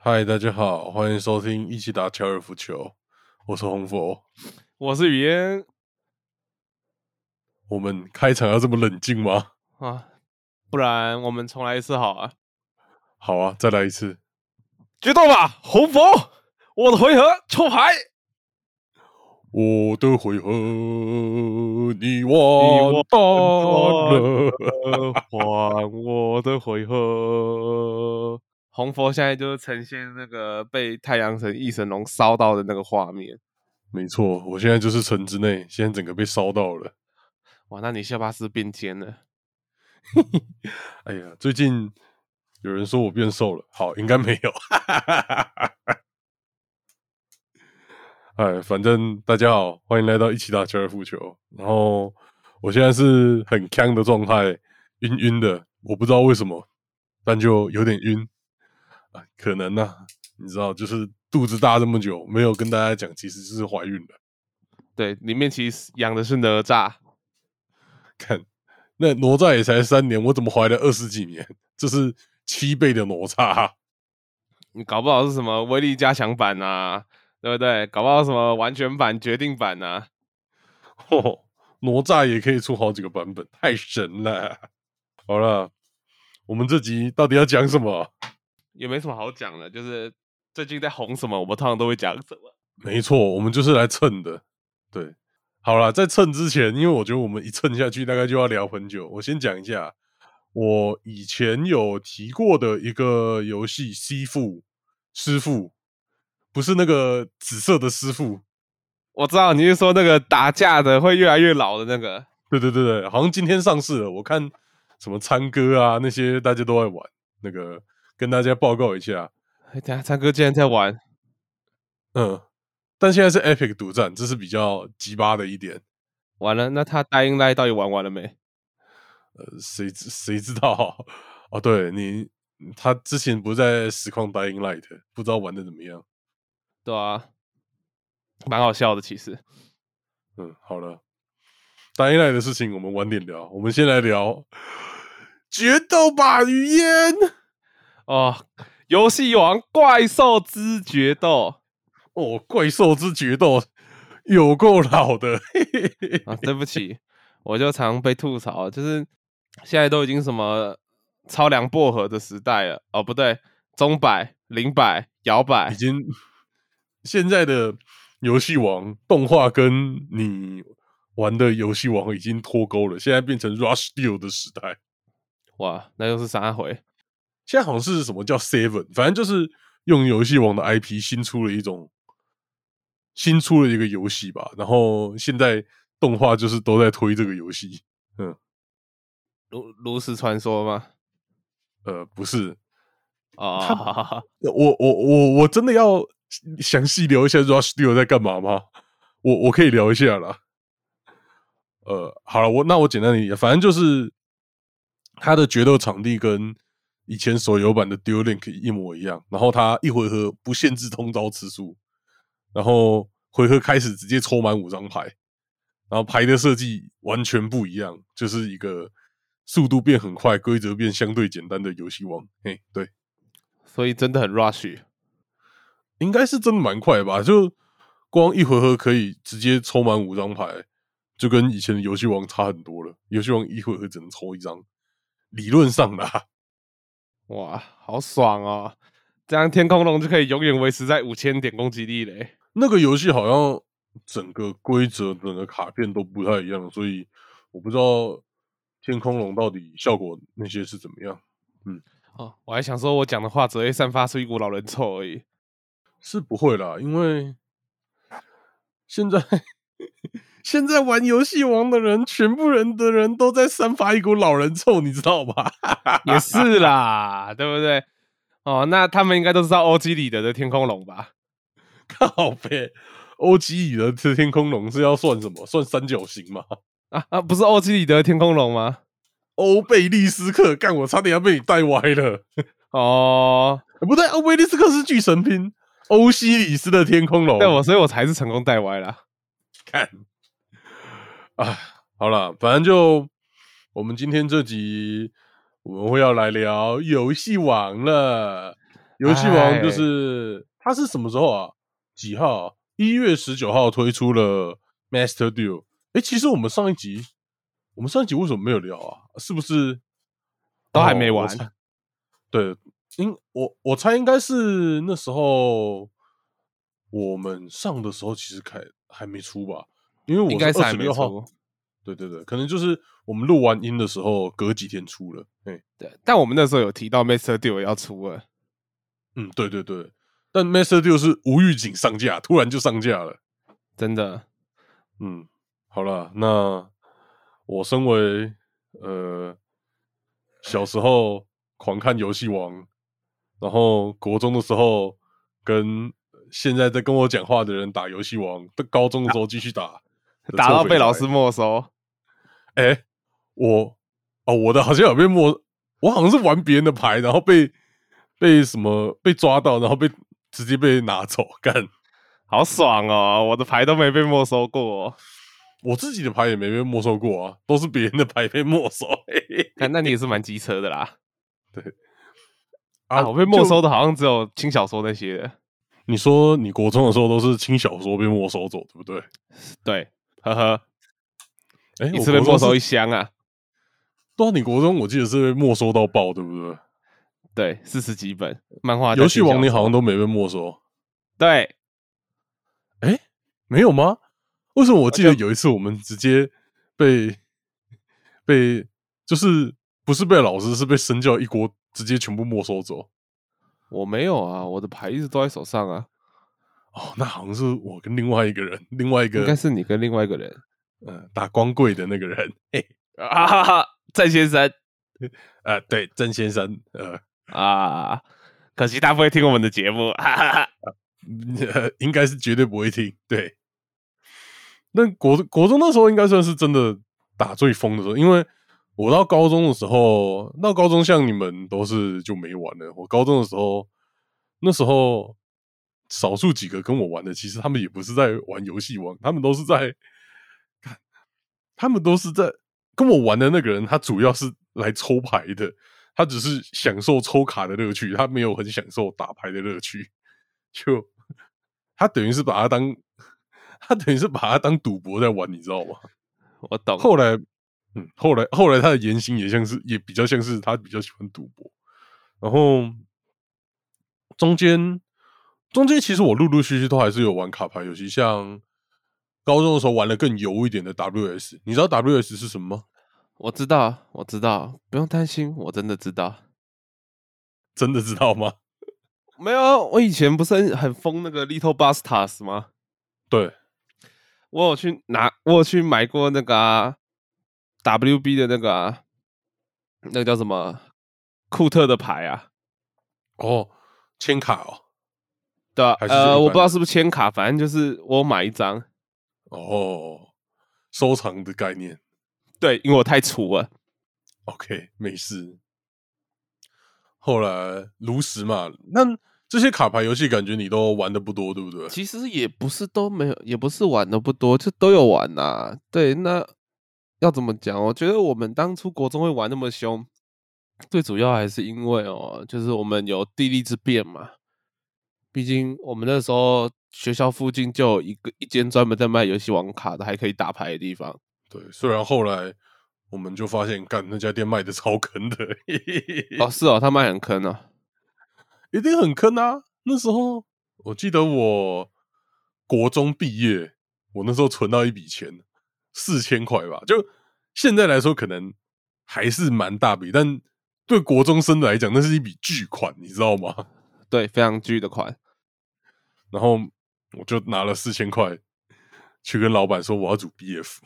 嗨，大家好，欢迎收听一起打高尔夫球，我是红佛。我是雨嫣我们开场要这么冷静吗？啊，不然我们重来一次好啊！好啊，再来一次。决斗吧，红佛，我的回合抽牌，我的回合你完蛋了。呃还我的回合。红佛现在就是呈现那个被太阳神异神龙烧到的那个画面。没错，我现在就是城之内，现在整个被烧到了。哇，那你下巴是变尖了？哎呀，最近有人说我变瘦了，好，应该没有。哎，反正大家好，欢迎来到一起打高尔夫球。然后我现在是很呛的状态，晕晕的，我不知道为什么，但就有点晕啊，可能呢、你知道，就是肚子大这么久，没有跟大家讲，其实是怀孕了。对，里面其实养的是哪吒。看，那哪吒也才三年，我怎么怀了二十几年？这是七倍的哪吒。你搞不好是什么威力加强版啊，对不对？搞不好什么完全版、决定版啊。哦，哪吒也可以出好几个版本，太神了！好了，我们这集到底要讲什么？也没什么好讲的，就是最近在红什么，我们通常都会讲什么。没错，我们就是来蹭的。对，好了，在蹭之前，因为我觉得我们一蹭下去，大概就要聊很久。我先讲一下，我以前有提过的一个游戏《师傅》，师傅不是那个紫色的师傅，我知道你是说那个打架的会越来越老的那个，对对对对，好像今天上市了。我看什么参哥啊那些大家都在玩，那个跟大家报告一下。哎，等一下唱歌竟然在玩，嗯，但现在是 Epic 独占，这是比较鸡巴的一点。完了，那他 Dying Light 到底玩完了没？呃，谁知谁知道？哦，对你，他之前不在实况 Dying Light，不知道玩的怎么样。对啊，蛮好笑的其实。嗯，好了，Dying Light 的事情我们晚点聊，我们先来聊决斗吧，语嫣。哦，游戏王怪兽之决斗哦，怪兽之决斗有够老的，嘿嘿嘿啊！对不起，我就常被吐槽，就是现在都已经什么超量薄荷的时代了。哦，不对，中摆、零摆、摇摆已，经现在的游戏王动画跟你玩的游戏王已经脱钩了，现在变成 Rush Deal 的时代。哇，那又是啥回？现在好像是什么叫 Seven，反正就是用游戏王的 IP 新出了一种新出了一个游戏吧，然后现在动画就是都在推这个游戏。嗯，炉炉石传说吗？呃，不是，哦，他好好好我我我我真的要详细聊一下 Rush Deal 在干嘛吗？我我可以聊一下啦。呃，好了，我那我简单理解，反正就是它的决斗场地跟以前手游版的 Duel Link 一模一样，然后它一回合不限制通招次数，然后回合开始直接抽满五张牌，然后牌的设计完全不一样，就是一个速度变很快、规则变相对简单的游戏王。嘿，对。所以真的很 rush。应该是真的蛮快吧？就光一回合可以直接抽满五张牌，就跟以前的游戏王差很多了。游戏王一回合只能抽一张，理论上的、啊。哇，好爽哦！这样天空龙就可以永远维持在五千点攻击力嘞。那个游戏好像整个规则、整个卡片都不太一样，所以我不知道天空龙到底效果那些是怎么样。嗯哦，我还想说，我讲的话只会散发出一股老人臭而已。是不会啦，因为现在现在玩游戏王的人，全部人的人都在散发一股老人臭，你知道吧？也是啦，对不对？哦，那他们应该都知道欧基里德的天空龙吧？靠背，欧基里德的这天空龙是要算什么？算三角形吗？啊啊，不是欧基里德的天空龙吗？欧贝利斯克，干我差点要被你带歪了。哦，呃不对，欧贝利斯克是巨神兵，欧西里斯的天空龙。对我，所以我才是成功带歪啦。看，啊，好了，反正就我们今天这集我们会要来聊游戏王了。游戏王就哎是它是什么时候啊？几号、啊？一月十九号推出了 Master Duel。哎，其实我们上一集，我们上一集为什么没有聊啊？是不是都还没完哦对，应我我猜应该是那时候我们上的时候，其实开还没出吧？因为我应该是还没二十六号。出。对对对，可能就是我们录完音的时候，隔几天出了。哎，对，但我们那时候有提到 Master Duel 要出了，嗯，对对对。但 Master Duel 是无预警上架，突然就上架了。真的。嗯，好了，那我身为呃小时候狂看游戏王，然后国中的时候跟现在在跟我讲话的人打游戏王，到高中的时候继续打，打到被老师没收，仔。哎、我哦，我的好像有被没，我好像是玩别人的牌，然后被被什么被抓到，然后被直接被拿走干。好爽哦！我的牌都没被没收过、哦。我自己的牌也没被没收过啊，都是别人的牌被没收。看，那你也是蛮机车的啦。啊啊，我被没收的好像只有轻小说那些的。你说你国中的时候都是轻小说被没收走，对不对？对，呵呵，哎、一次被没收一箱啊。对啊，你国中我记得是被没收到爆，对不对？对，四十几本漫画。游戏王你好像都没被没收，对，哎、没有吗？为什么我记得有一次我们直接被被就是不是被老师，是被身教一锅直接全部没收走？我没有啊，我的牌一直都在手上啊。哦，那好像是我跟另外一个人，另外一个应该是你跟另外一个人呃打光棍的那个人，嘿，啊哈哈，郑先生啊，对，郑先生，呃，啊，可惜他不会听我们的节目，哈哈哈。呃应该是绝对不会听。对，那国国中那时候应该算是真的打最疯的时候，因为我到高中的时候，到高中像你们都是就没玩了。我高中的时候，那时候少数几个跟我玩的，其实他们也不是在玩游戏王，他们都是在看，他们都是在跟我玩的那个人，他主要是来抽牌的。他只是享受抽卡的乐趣，他没有很享受打牌的乐趣。就他等于是把它当 他等于是把它当赌博在玩，你知道吗？我懂。后来，嗯，后来后来他的言行也像是也比较像是他比较喜欢赌博，然后中间中间其实我陆陆续续都还是有玩卡牌游戏，像高中的时候玩的更油一点的 WS，你知道 WS 是什么吗？我知道，我知道，不用担心，我真的知道。真的知道吗？没有啊，我以前不是很很疯那个 Little Bastards 吗？对，我有去拿，我有去买过那个、啊、WB 的那个、啊，那个叫什么库特的牌啊？哦，签卡哦，对啊，我不知道是不是签卡，反正就是我买一张。哦，收藏的概念。对，因为我太粗了。OK，没事。后来炉石嘛，那这些卡牌游戏感觉你都玩的不多，对不对？其实也不是都没有，也不是玩的不多，就都有玩呐、对，那要怎么讲？我觉得我们当初国中会玩那么凶，最主要还是因为哦，就是我们有地利之便嘛。毕竟我们那时候学校附近就有一个一间专门在卖游戏王卡的，还可以打牌的地方。对，虽然后来我们就发现，干那家店卖的超坑的，哦，是哦，他卖很坑哦。一定很坑啊！那时候我记得我国中毕业，我那时候存到一笔钱，四千块吧。就现在来说，可能还是蛮大笔，但对国中生来讲，那是一笔巨款，你知道吗？对，非常巨的款。然后我就拿了四千块去跟老板说我要组 BF，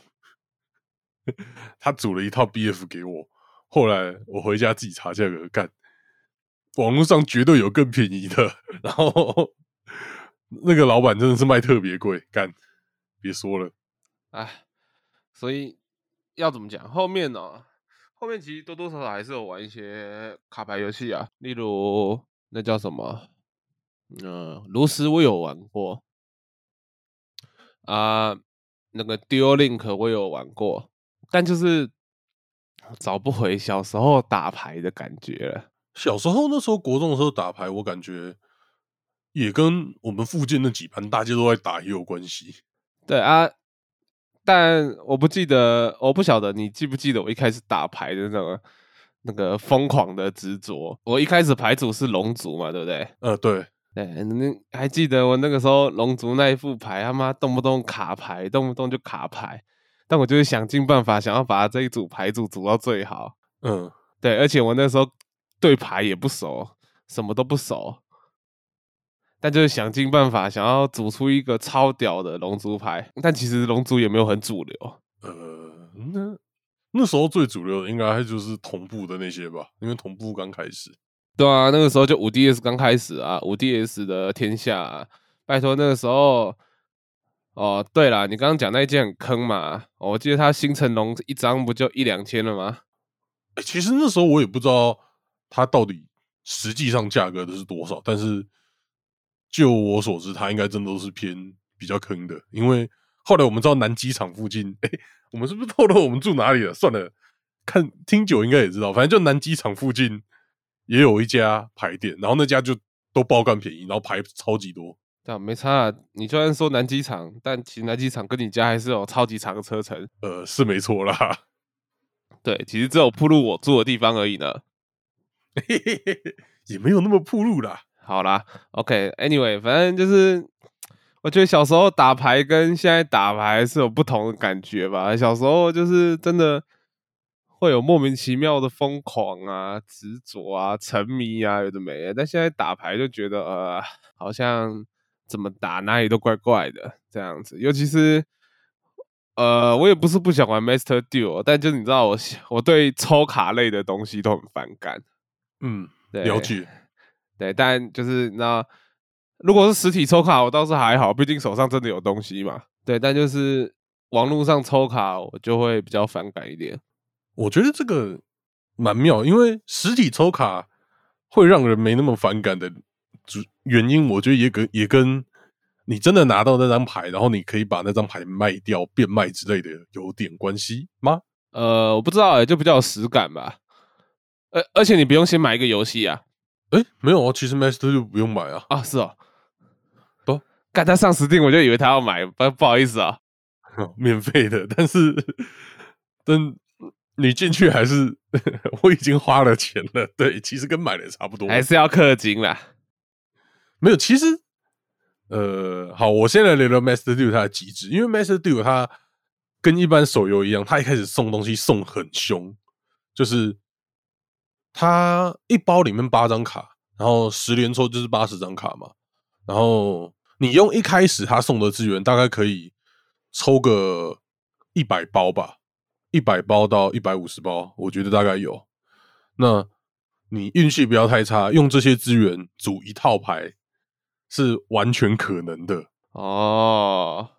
他组了一套 BF 给我。后来我回家自己查价格，干，网络上绝对有更便宜的。然后那个老板真的是卖特别贵，干，别说了。哎，所以要怎么讲？后面呢、后面其实多多少少还是有玩一些卡牌游戏啊，例如那叫什么，呃，炉石我有玩过，啊、那个 Duel Link 我有玩过，但就是找不回小时候打牌的感觉了。小时候那时候国中的时候打牌，我感觉也跟我们附近那几盘大家都在打也有关系。对啊，但我不记得，我不晓得你记不记得我一开始打牌的那个那个疯狂的执着。我一开始牌组是龙族嘛，对不对？呃，对，对，那还记得我那个时候龙族那一副牌，他妈动不动卡牌，动不动就卡牌，但我就是想尽办法想要把这一组牌组组到最好。嗯，对，而且我那时候对牌也不熟，什么都不熟，但就是想尽办法想要组出一个超屌的龙族牌。但其实龙族也没有很主流，呃，那那时候最主流的应该就是同步的那些吧，因为同步刚开始。对啊，那个时候就五 DS 刚开始啊，五 DS 的天下、啊，拜托那个时候。哦，对了，你刚刚讲那一件很坑嘛？哦我记得他新成龙一张不就一两千了吗？欸其实那时候我也不知道它到底实际上价格的是多少，但是就我所知，他应该真的都是偏比较坑的。因为后来我们知道南机场附近，哎、我们是不是透露我们住哪里了？算了，看听久应该也知道，反正就南机场附近也有一家牌店，然后那家就都爆干便宜，然后牌超级多。对啊，没差啊。你虽然说南机场，但其实南机场跟你家还是有超级长的车程。呃，是没错啦，对，其实只有铺路我住的地方而已呢。嘿嘿嘿嘿也没有那么铺路啦。好啦，OK，Anyway，、反正就是，我觉得小时候打牌跟现在打牌是有不同的感觉吧。小时候就是真的会有莫名其妙的疯狂啊、执着啊、沉迷啊，有的没的。但现在打牌就觉得呃，好像怎么打哪里都怪怪的这样子。尤其是呃，我也不是不想玩 Master Duel，但就是你知道我喜我对抽卡类的东西都很反感。嗯，对了解。对，但就是那如果是实体抽卡，我倒是还好，毕竟手上真的有东西嘛。对，但就是网络上抽卡，我就会比较反感一点。我觉得这个蛮妙，因为实体抽卡会让人没那么反感的主原因，我觉得也跟也跟你真的拿到那张牌，然后你可以把那张牌卖掉、变卖之类的有点关系吗？呃，我不知道哎、就比较有实感吧。而而且你不用先买一个游戏啊。哎，没有哦，其实 Master 就不用买啊，啊，是哦。不，干他上 Steam，我就以为他要买，不不好意思啊。免费的，但是但你进去还是 我已经花了钱了，对，其实跟买的差不多，还是要氪金啦。没有，其实，呃，好，我先来聊聊 Master Duel 它的机制，因为 Master Duel 它跟一般手游一样，它一开始送东西送很凶，就是它一包里面八张卡，然后十连抽就是八十张卡嘛，然后你用一开始他送的资源，大概可以抽个一百包吧，一百包到一百五十包，我觉得大概有。那你运气不要太差，用这些资源组一套牌是完全可能的。哦，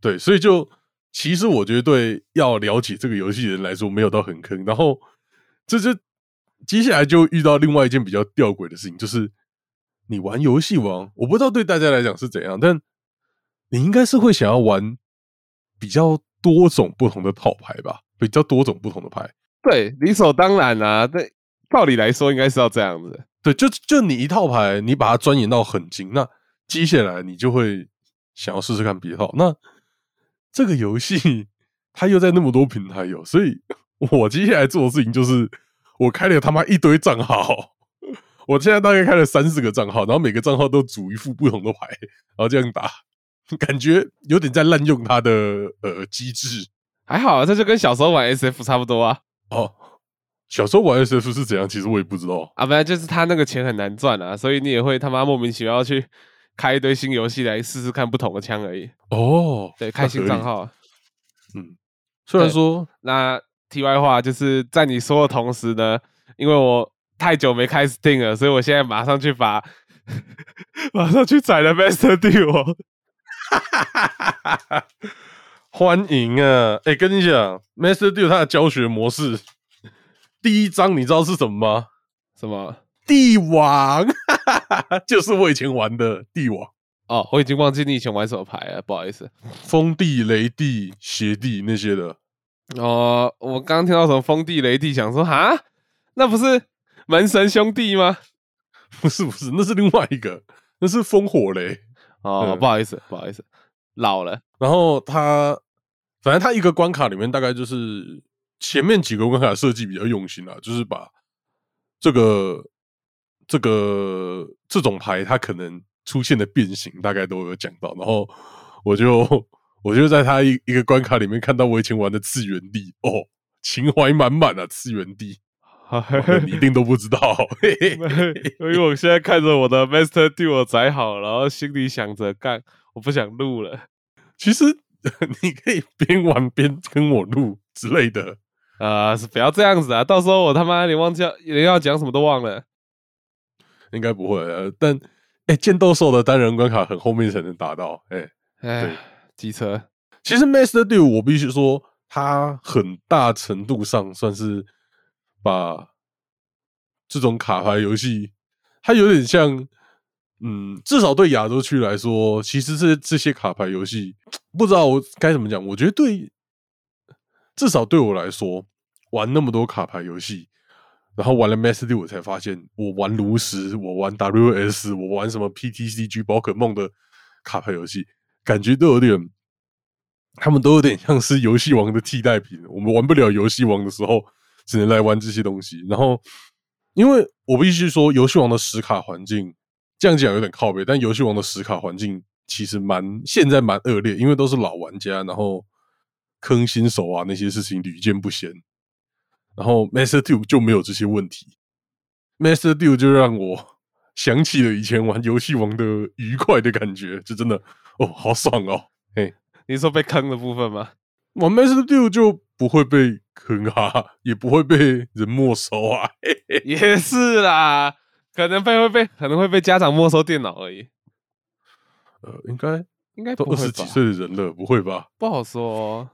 对，所以就其实我觉得对要了解这个游戏的人来说，没有到很坑。然后这就接下来就遇到另外一件比较吊诡的事情，就是你玩游戏王，我不知道对大家来讲是怎样，但你应该是会想要玩比较多种不同的套牌吧，比较多种不同的牌。对，理所当然啊。对，道理来说应该是要这样子。对，就就你一套牌，你把它钻研到很精，那接下来你就会想要试试看别套。那这个游戏它又在那么多平台有，所以我接下来做的事情就是，我开了他妈一堆账号，我现在大概开了三四个账号，然后每个账号都组一副不同的牌，然后这样打，感觉有点在滥用它的呃机制还好啊，这就跟小时候玩 SF 差不多啊。哦。小时候玩 SF 是怎样，其实我也不知道。啊，不然就是他那个钱很难赚啊，所以你也会他妈莫名其妙去开一堆新游戏来试试看不同的枪而已。哦，对，那开新账。号。嗯，虽然对说那题外话就是在你说的同时呢，因为我太久没开 Steam 了，所以我现在马上去把 马上去宰了 Master Duel。欢迎啊！哎、跟你讲，Master Duel 它的教学模式，第一章你知道是什么吗？什么？帝王，就是我以前玩的帝王，哦，我已经忘记你以前玩什么牌了，不好意思。风帝、雷帝、邪帝那些的。哦，我刚刚听到什么风地雷地，想说哈，那不是门神兄弟吗？不是不是，那是另外一个，那是烽火雷。哦，嗯不好意思，不好意思，老了。然后他，反正他一个关卡里面大概就是前面几个关卡设计比较用心啦，就是把这个这个这种牌它可能出现的变形大概都有讲到。然后我就我就在他一一个关卡里面看到我以前玩的次元地哦，情怀满满啊，次元地。你一定都不知道，嘿嘿嘿因为我现在看着我的 Master Duo 载好，然后心里想着干，我不想录了。其实你可以边玩边跟我录之类的。啊、是不要这样子啊！到时候我他妈连忘记要连要讲什么都忘了。应该不会，呃，但哎，剑斗兽的单人关卡很后面才能达到，哎，对哎，机车，其实 Master Duel 我必须说，它很大程度上算是把这种卡牌游戏，它有点像，嗯，至少对亚洲区来说，其实这这些卡牌游戏，不知道我该怎么讲，我觉得对，至少对我来说，玩那么多卡牌游戏。然后玩了 Master Duel，我才发现我玩炉石，我玩 WS，我玩什么 PTCG 宝可梦的卡牌游戏，感觉都有点，他们都有点像是游戏王的替代品。我们玩不了游戏王的时候，只能来玩这些东西。然后，因为我必须说，游戏王的实卡环境这样讲有点靠背，但游戏王的实卡环境其实蛮现在蛮恶劣，因为都是老玩家，然后坑新手啊那些事情屡见不鲜。然后 Master Two 就没有这些问题，Master Two 就让我想起了以前玩游戏王的愉快的感觉，就真的哦，好爽哦！嘿，你说被坑的部分吗？我 Master Two 就不会被坑啊，也不会被人没收啊。嘿嘿也是啦，可能被会被可能会被家长没收电脑而已，呃，应该应该都？二十几岁的人了，不会吧？不好说哦。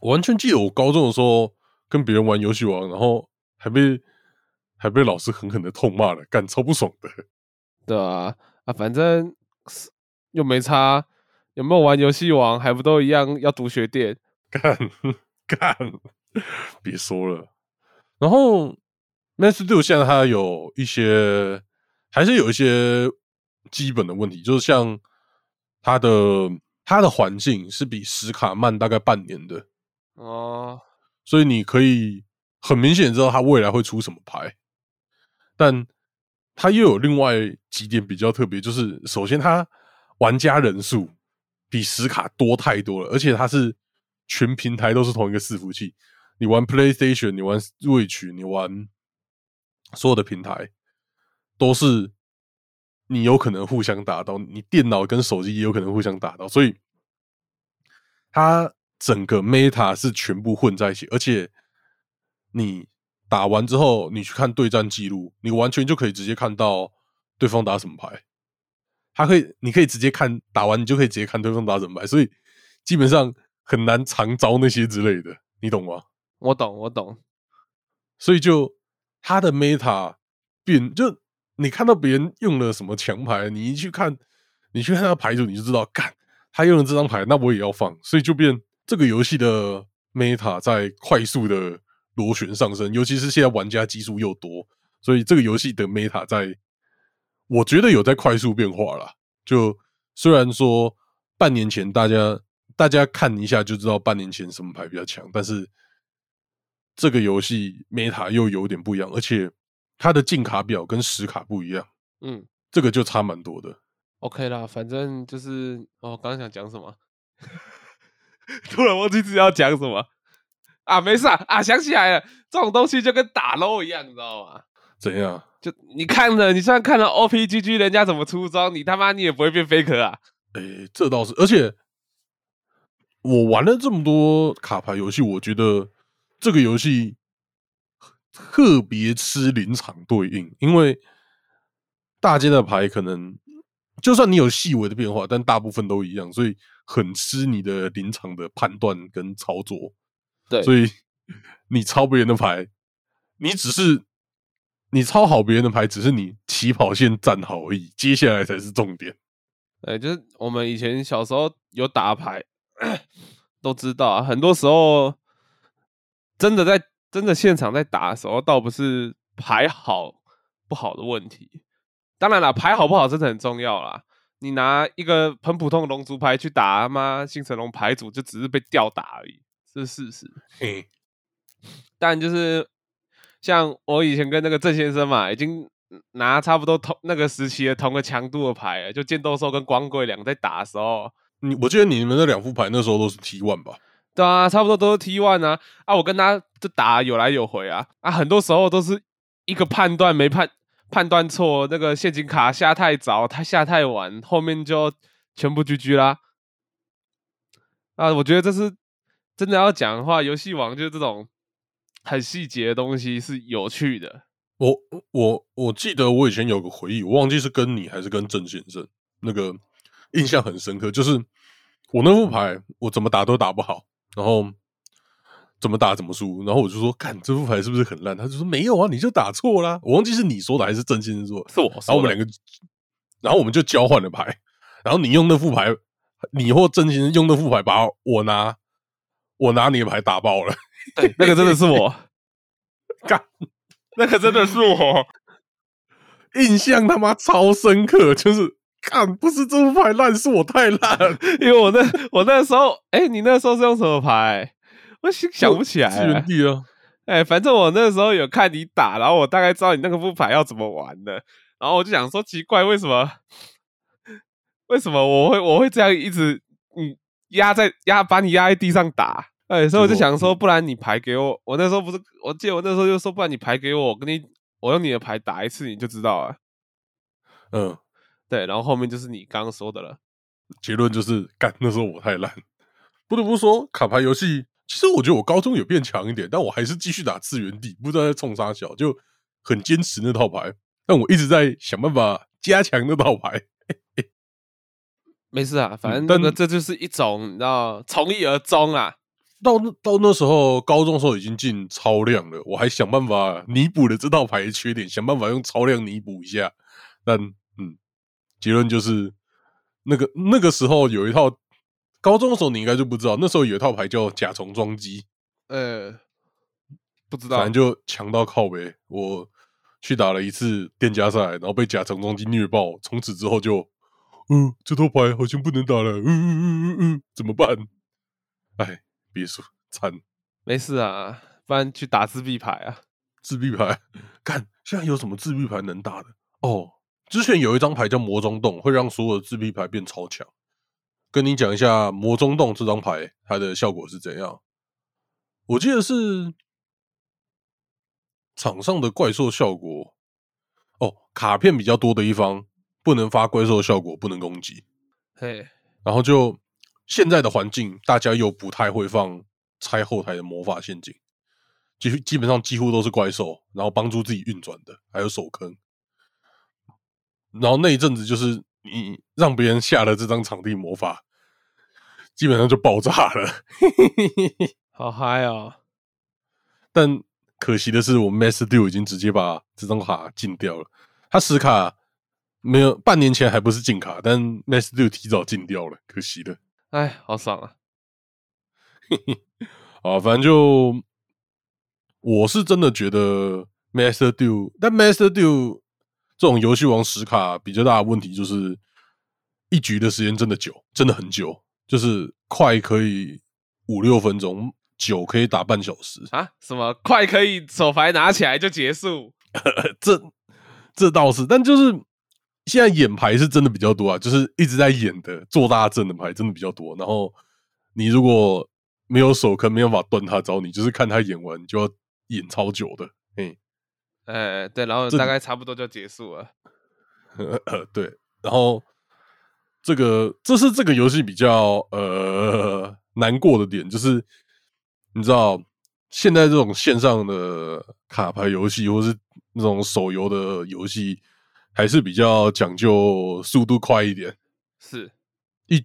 我完全记得我高中的时候跟别人玩游戏王，然后还被还被老师狠狠的痛骂了，干超不爽的。对啊，啊，反正是又没差，有没有玩游戏王还不都一样要读学店？干干，别说了。然后 Master Duel 现在它有一些，还是有一些基本的问题，就是像它的它的环境是比史卡慢大概半年的，哦，所以你可以很明显知道它未来会出什么牌，但它又有另外几点比较特别，就是首先它玩家人数比实卡多太多了，而且它是全平台都是同一个伺服器，你玩 PlayStation，你玩 Switch，你玩所有的平台都是你有可能互相打到，你电脑跟手机也有可能互相打到，所以它整个 meta 是全部混在一起，而且你打完之后，你去看对战记录，你完全就可以直接看到对方打什么牌。它可以，你可以直接看打完，你就可以直接看对方打什么牌，所以基本上很难藏招那些之类的，你懂吗？我懂，我懂。所以就他的 meta 变，就你看到别人用了什么强牌，你一去看，你去看他牌组，你就知道，干他用了这张牌，那我也要放，所以就变这个游戏的 meta 在快速的螺旋上升，尤其是现在玩家基数又多，所以这个游戏的 meta 在，我觉得有在快速变化啦。就虽然说半年前大家大家看一下就知道半年前什么牌比较强，但是这个游戏 meta 又有点不一样，而且它的进卡表跟实卡不一样，嗯这个就差蛮多的。，OK 啦，反正就是哦，刚刚想讲什么，突然忘记自己要讲什么啊，没事啊啊，想起来了，这种东西就跟打 low 一样，你知道吗？怎样？就你看着，你虽然看了 OPGG 人家怎么出装，你他妈你也不会变 faker 啊。诶，这倒是，而且我玩了这么多卡牌游戏，我觉得这个游戏特别吃临场对应，因为大街的牌可能就算你有细微的变化，但大部分都一样，所以很吃你的临场的判断跟操作。对所以你抄别人的牌，你只是你抄好别人的牌，只是你起跑线站好而已，接下来才是重点。对，就是我们以前小时候有打牌，都知道啊。很多时候真的在真的现场在打的时候，倒不是牌好不好的问题。当然了，牌好不好真的很重要啦。你拿一个很普通的龙族牌去打妈星辰龙牌组，就只是被吊打而已，这是事实。嘿，但就是像我以前跟那个郑先生嘛，已经拿差不多同那个时期的同个强度的牌了，就剑斗兽跟光贵两个在打的时候，你我记得你们那两副牌那时候都是 T one 吧？对啊，差不多都是 T one 啊啊！我跟他就打有来有回啊啊，很多时候都是一个判断没判判断错，那个陷阱卡下太早，他下太晚，后面就全部 GG 啦。啊，我觉得这是真的要讲的话，游戏王就是这种很细节的东西是有趣的。我我我记得我以前有个回忆，我忘记是跟你还是跟郑先生，那个印象很深刻，就是我那副牌我怎么打都打不好，然后怎么打怎么输，然后我就说，看这副牌是不是很烂？他就说没有啊，你就打错啦。我忘记是你说的还是郑先生说的，是我然后我们两个，然后我们就交换了牌，然后你用那副牌，你或郑先生用那副牌把我拿我拿你的牌打爆了，对，那个真的是我，干，那个真的是我，印象他妈超深刻，就是干不是这副牌烂，是我太烂，因为我那我那时候，哎，你那时候是用什么牌？我想想不起来资源地啊，哎，反正我那时候有看你打，然后我大概知道你那个副牌要怎么玩的，然后我就想说奇怪，为什么为什么我会我会这样一直嗯压在压把你压在地上打？哎，所以我就想说，不然你牌给我，我那时候不是我记得我那时候就说，不然你牌给我，我跟你我用你的牌打一次，你就知道了。嗯，对，然后后面就是你刚刚说的了。结论就是干，那时候我太烂。不得不说，卡牌游戏其实我觉得我高中有变强一点，但我还是继续打次元地，不知道在冲啥小，就很坚持那套牌。但我一直在想办法加强那套牌。没事啊，反正那个这就是一种你知道从一而终啊。到那到那时候，高中时候已经进超量了，我还想办法弥补了这套牌的缺点，想办法用超量弥补一下。但嗯，结论就是那个那个时候有一套，高中的时候你应该就不知道，那时候有一套牌叫甲虫装机，呃，不知道，反正就强到靠背。我去打了一次店家赛，然后被甲虫装机虐爆，从此之后就，嗯，这套牌好像不能打了，嗯嗯嗯嗯嗯，怎么办？哎。别说惨，没事啊，不然去打自闭牌啊。自闭牌，看现在有什么自闭牌能打的哦？之前有一张牌叫魔中洞，会让所有的自闭牌变超强。跟你讲一下魔中洞这张牌，它的效果是怎样？我记得是场上的怪兽效果哦，卡片比较多的一方不能发怪兽效果，不能攻击。嘿，然后就。现在的环境，大家又不太会放拆后台的魔法陷阱，基基本上几乎都是怪兽，然后帮助自己运转的，还有手坑。然后那一阵子，就是你让别人下了这张场地魔法，基本上就爆炸了，好嗨哦！但可惜的是，我们 Master Do 已经直接把这张卡禁掉了。他实卡没有半年前还不是禁卡，但 Master Do 提早禁掉了，可惜的。哎，好爽啊！啊，反正就我是真的觉得 Master Do，但 Master Do 这种游戏王实卡比较大的问题就是一局的时间真的久，真的很久，就是快可以五六分钟，久可以打半小时啊！什么快可以手牌拿起来就结束？这这倒是，但就是。现在演牌是真的比较多啊，就是一直在演的做大阵的牌真的比较多。然后你如果没有手坑，没办法断他招，你就是看他演完就要演超久的。哎，哎，对，然后大概差不多就结束了。对，然后这个这是这个游戏比较呃难过的点，就是你知道现在这种线上的卡牌游戏，或是那种手游的游戏。还是比较讲究速度快一点，是一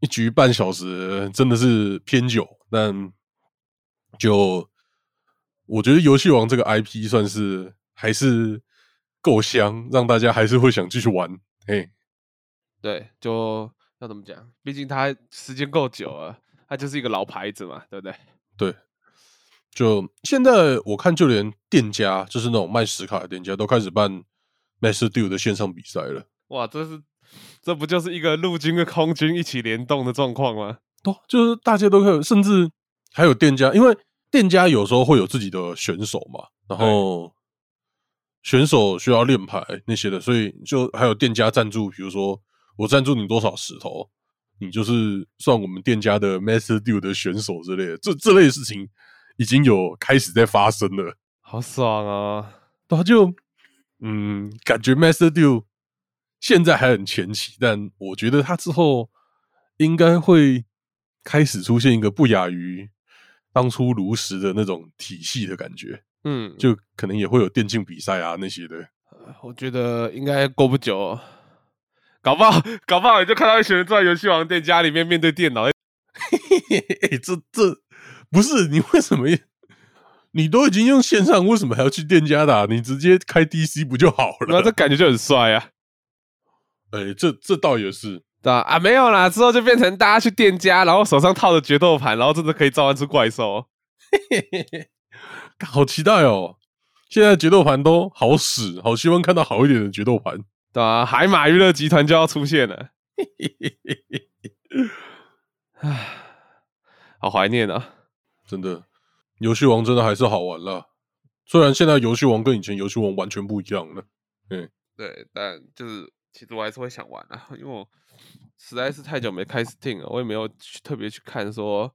一局半小时真的是偏久，但就我觉得游戏王这个 IP 算是还是够香，让大家还是会想继续玩。嘿，对，就要怎么讲？毕竟它时间够久了，它就是一个老牌子嘛，对不对？对。就现在我看，就连店家，就是那种卖实卡的店家，都开始办 Master Duel 的线上比赛了。哇，这是这不就是一个陆军跟空军一起联动的状况吗？都就是大家都可以，甚至还有店家，因为店家有时候会有自己的选手嘛，然后选手需要练牌那些的，所以就还有店家赞助，比如说我赞助你多少石头，你就是算我们店家的 Master Duel 的选手之类的，这这类事情已经有开始在发生了。好爽啊！他就嗯，感觉 Master Duel 现在还很前期，但我觉得他之后应该会开始出现一个不亚于当初炉石的那种体系的感觉。嗯，就可能也会有电竞比赛啊那些的。我觉得应该过不久，搞不好搞不好你就看到一群人坐在游戏王店家里面面对电脑。嘿嘿嘿，这这不是你为什么？你都已经用线上，为什么还要去店家打？你直接开 DC 不就好了？那这感觉就很帅啊！哎，这这倒也是，对吧？啊，没有啦，之后就变成大家去店家，然后手上套着决斗盘，然后真的可以召唤出怪兽。好期待哦！现在决斗盘都好使，好希望看到好一点的决斗盘，对啊？海马娱乐集团就要出现了，唉，好怀念啊！真的，游戏王真的还是好玩了。虽然现在游戏王跟以前游戏王完全不一样了，嗯，对，但就是其实我还是会想玩啊，因为我实在是太久没开 Steam 了，我也没有去特别去看说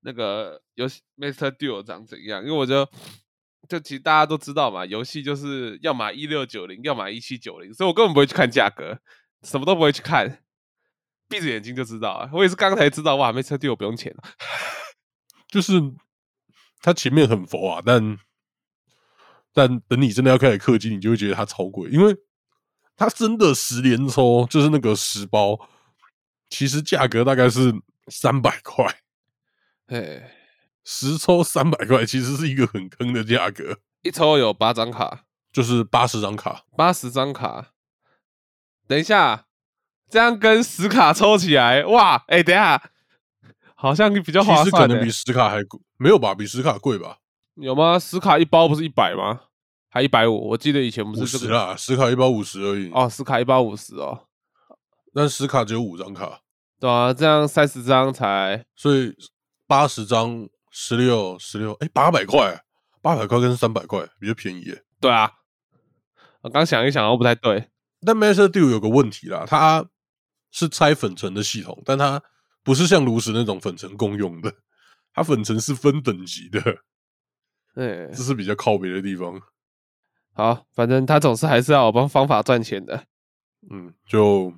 那个游戏 Master Duel 长怎样，因为我就就其实大家都知道嘛，游戏就是要么一六九零，要么一七九零，所以我根本不会去看价格，什么都不会去看，闭着眼睛就知道啊。我也是刚才知道，哇，Master Duel 不用钱了，就是它前面很佛啊，但但等你真的要开始氪金，你就会觉得它超贵，因为它真的十连抽就是那个十包，其实价格大概是三百块，哎，十抽三百块，其实是一个很坑的价格，一抽有八张卡，就是八十张卡，八十张卡。等一下，这样跟十卡抽起来，哇，哎，等一下，好像比较划其实可能比十卡还贵，没有吧？比十卡贵吧？有吗？十卡一包不是一百吗？还一百五？我记得以前不五是这个十啦，十卡一包五十而已，哦，十卡一包五十哦，但十卡只有五张卡，对啊，这样三十张才所以八十张十六十六，哎，八百块，八百块跟三百块比较便宜耶。对啊。我刚想一想，哦，不太对，但 Master Duel 有个问题啦，它是拆粉尘的系统，但它不是像炉石那种粉尘共用的，它粉尘是分等级的，对，这是比较靠别的地方。好，反正他总是还是要有帮方法赚钱的。嗯，就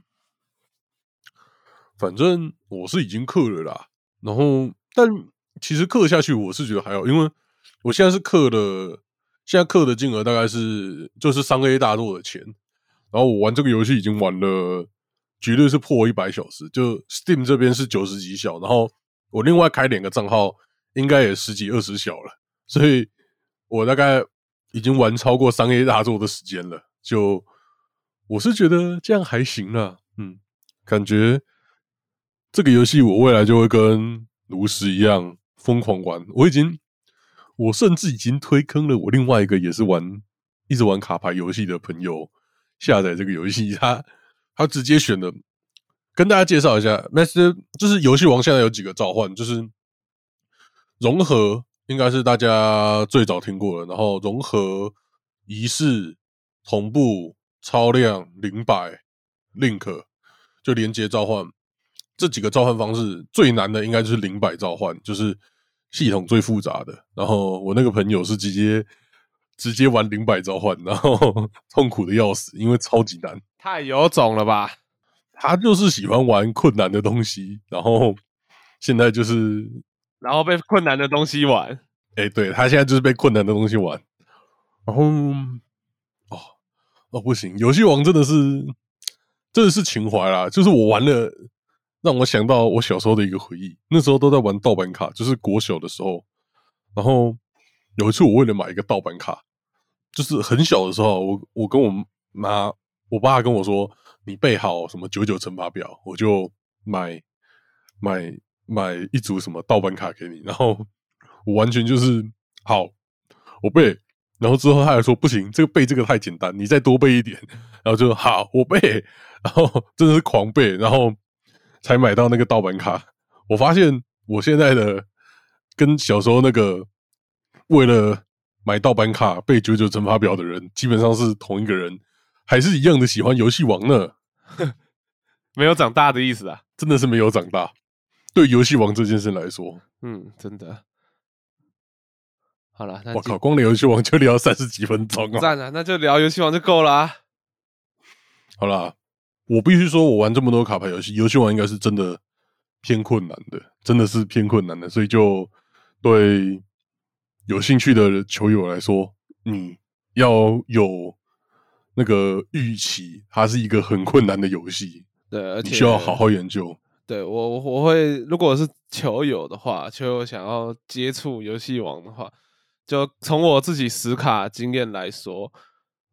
反正我是已经氪了啦，然后但其实氪下去我是觉得还好，因为我现在是氪的，现在氪的金额大概是就是三 A 大作的钱，然后我玩这个游戏已经玩了，绝对是破一百小时，就 Steam 这边是九十几小，然后我另外开两个账号，应该也十几二十小了，所以我大概已经玩超过三 A 大作的时间了，就我是觉得这样还行啦，嗯，感觉这个游戏我未来就会跟炉石一样疯狂玩。我已经，我甚至已经推坑了我另外一个也是玩一直玩卡牌游戏的朋友下载这个游戏，他他直接选的。跟大家介绍一下，Master 就是游戏王现在有几个召唤，就是融合应该是大家最早听过的，然后融合仪式同步超量零百 link 就连接召唤这几个召唤方式最难的应该就是零百召唤，就是系统最复杂的。然后我那个朋友是直接直接玩零百召唤，然后 痛苦的要死，因为超级难。太有种了吧？他就是喜欢玩困难的东西，然后现在就是然后被困难的东西玩，哎、对他现在就是被困难的东西玩，然后哦哦不行，游戏王真的是真的是情怀啦，就是我玩了，让我想到我小时候的一个回忆，那时候都在玩盗版卡，就是国小的时候，然后有一次我为了买一个盗版卡，就是很小的时候，我我跟我妈我爸跟我说，你备好什么九九乘法表，我就买买买一组什么盗版卡给你，然后我完全就是好，我背，然后之后他还说不行，这个背这个太简单，你再多背一点，然后就好，我背，然后真的是狂背，然后才买到那个盗版卡。我发现我现在的跟小时候那个为了买盗版卡背九九乘法表的人，基本上是同一个人，还是一样的喜欢游戏王呢。没有长大的意思啊，真的是没有长大。对游戏王这件事来说，嗯，真的。好了，我靠，光聊游戏王就聊三十几分钟啊！赞啊，那就聊游戏王就够了啊。好啦，我必须说，我玩这么多卡牌游戏，游戏王应该是真的偏困难的，真的是偏困难的。所以，就对有兴趣的球友来说，你要有那个预期，它是一个很困难的游戏。对，而且需要好好研究。对我，我会如果是球友的话，球友想要接触游戏王的话，就从我自己实卡经验来说，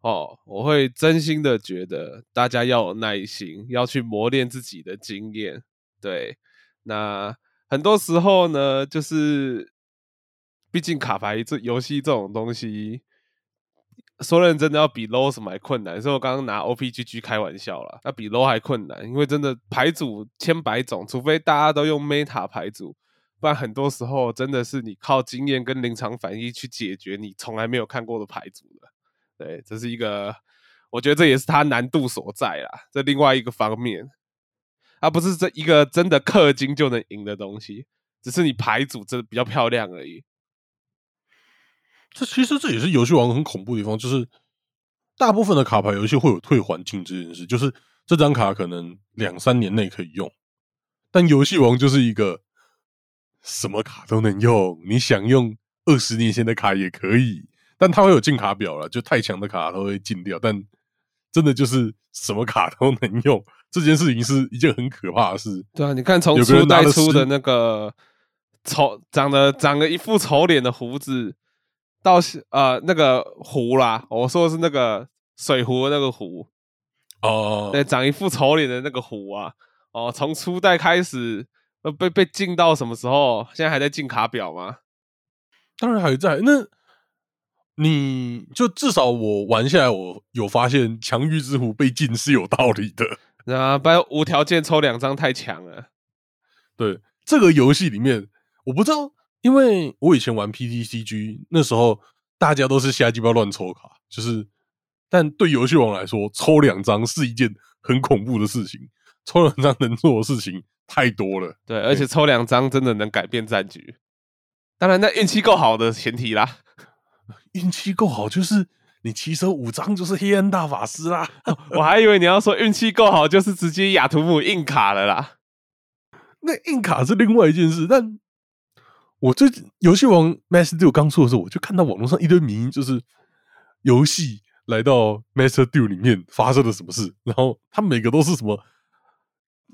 哦，我会真心的觉得大家要有耐心，要去磨练自己的经验。对，那很多时候呢，就是毕竟卡牌这游戏这种东西。说认真的要比 low 什么还困难，所以我刚刚拿 OPGG 开玩笑了。那比 low 还困难，因为真的牌组千百种，除非大家都用 meta 牌组，不然很多时候真的是你靠经验跟临场反应去解决你从来没有看过的牌组的。对，这是一个，我觉得这也是它难度所在啦。这另外一个方面，它不是这一个真的氪金就能赢的东西，只是你牌组真的比较漂亮而已。这其实这也是游戏王很恐怖的地方，就是大部分的卡牌游戏会有退还金这件事，就是这张卡可能两三年内可以用，但游戏王就是一个什么卡都能用，你想用二十年前的卡也可以，但它会有进卡表了，就太强的卡都会禁掉，但真的就是什么卡都能用，这件事情是一件很可怕的事。对啊，你看从初代出的那个丑长得长了一副丑脸的胡子。到呃那个壶啦，我说的是那个水壶的那个壶哦，对，长一副丑脸的那个壶啊，哦，从初代开始被被禁到什么时候？现在还在禁卡表吗？当然还在。那你就至少我玩下来，我有发现强欲之壶被禁是有道理的。啊，不然无条件抽两张太强了。对这个游戏里面，我不知道。因为我以前玩 PTCG 那时候，大家都是瞎鸡巴乱抽卡，就是，但对游戏王来说，抽两张是一件很恐怖的事情。抽两张能做的事情太多了，对，而且抽两张真的能改变战局。当然，那运气够好的前提啦，运气够好就是你骑手五张就是黑暗大法师啦。我还以为你要说运气够好就是直接雅图姆硬卡了啦。那硬卡是另外一件事，但。我最游戏王 Master Duel 刚出的时候，我就看到网络上一堆名，就是游戏来到 Master Duel 里面发生了什么事，然后他每个都是什么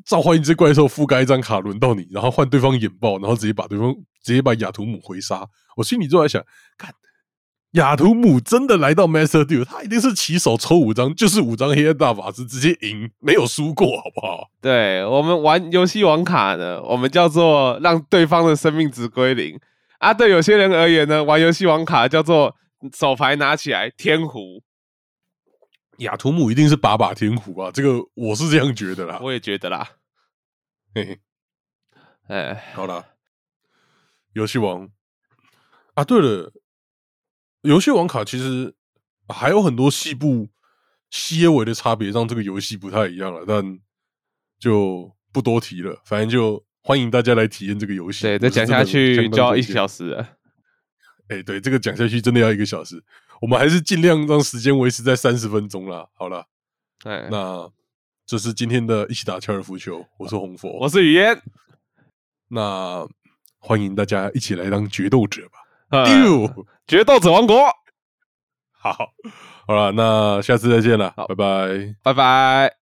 召唤一只怪兽，覆盖一张卡，轮到你，然后换对方引爆，然后直接把对方直接把雅图姆回杀。我心里就在想，看。亚图姆真的来到 Master Duel，他一定是起手抽五张，就是五张黑暗大法师直接赢，没有输过，好不好？对我们玩游戏王卡呢，我们叫做让对方的生命值归零啊。对有些人而言呢，玩游戏王卡叫做手牌拿起来天胡。雅图姆一定是把把天胡啊，这个我是这样觉得啦。我也觉得啦。嘿嘿，哎，好了，游戏王啊，对了。游戏网卡其实还有很多细部、细微的差别，让这个游戏不太一样了。但就不多提了，反正就欢迎大家来体验这个游戏。对，再讲下去就要一个小时了。哎，对，这个讲下去真的要一个小时。我们还是尽量让时间维持在三十分钟啦。好了，哎，那这是今天的一起打高尔夫球。我是红佛，我是雨嫣。那欢迎大家一起来当决斗者吧。六。决斗者王国，好，好了，那下次再见了，拜拜，拜拜。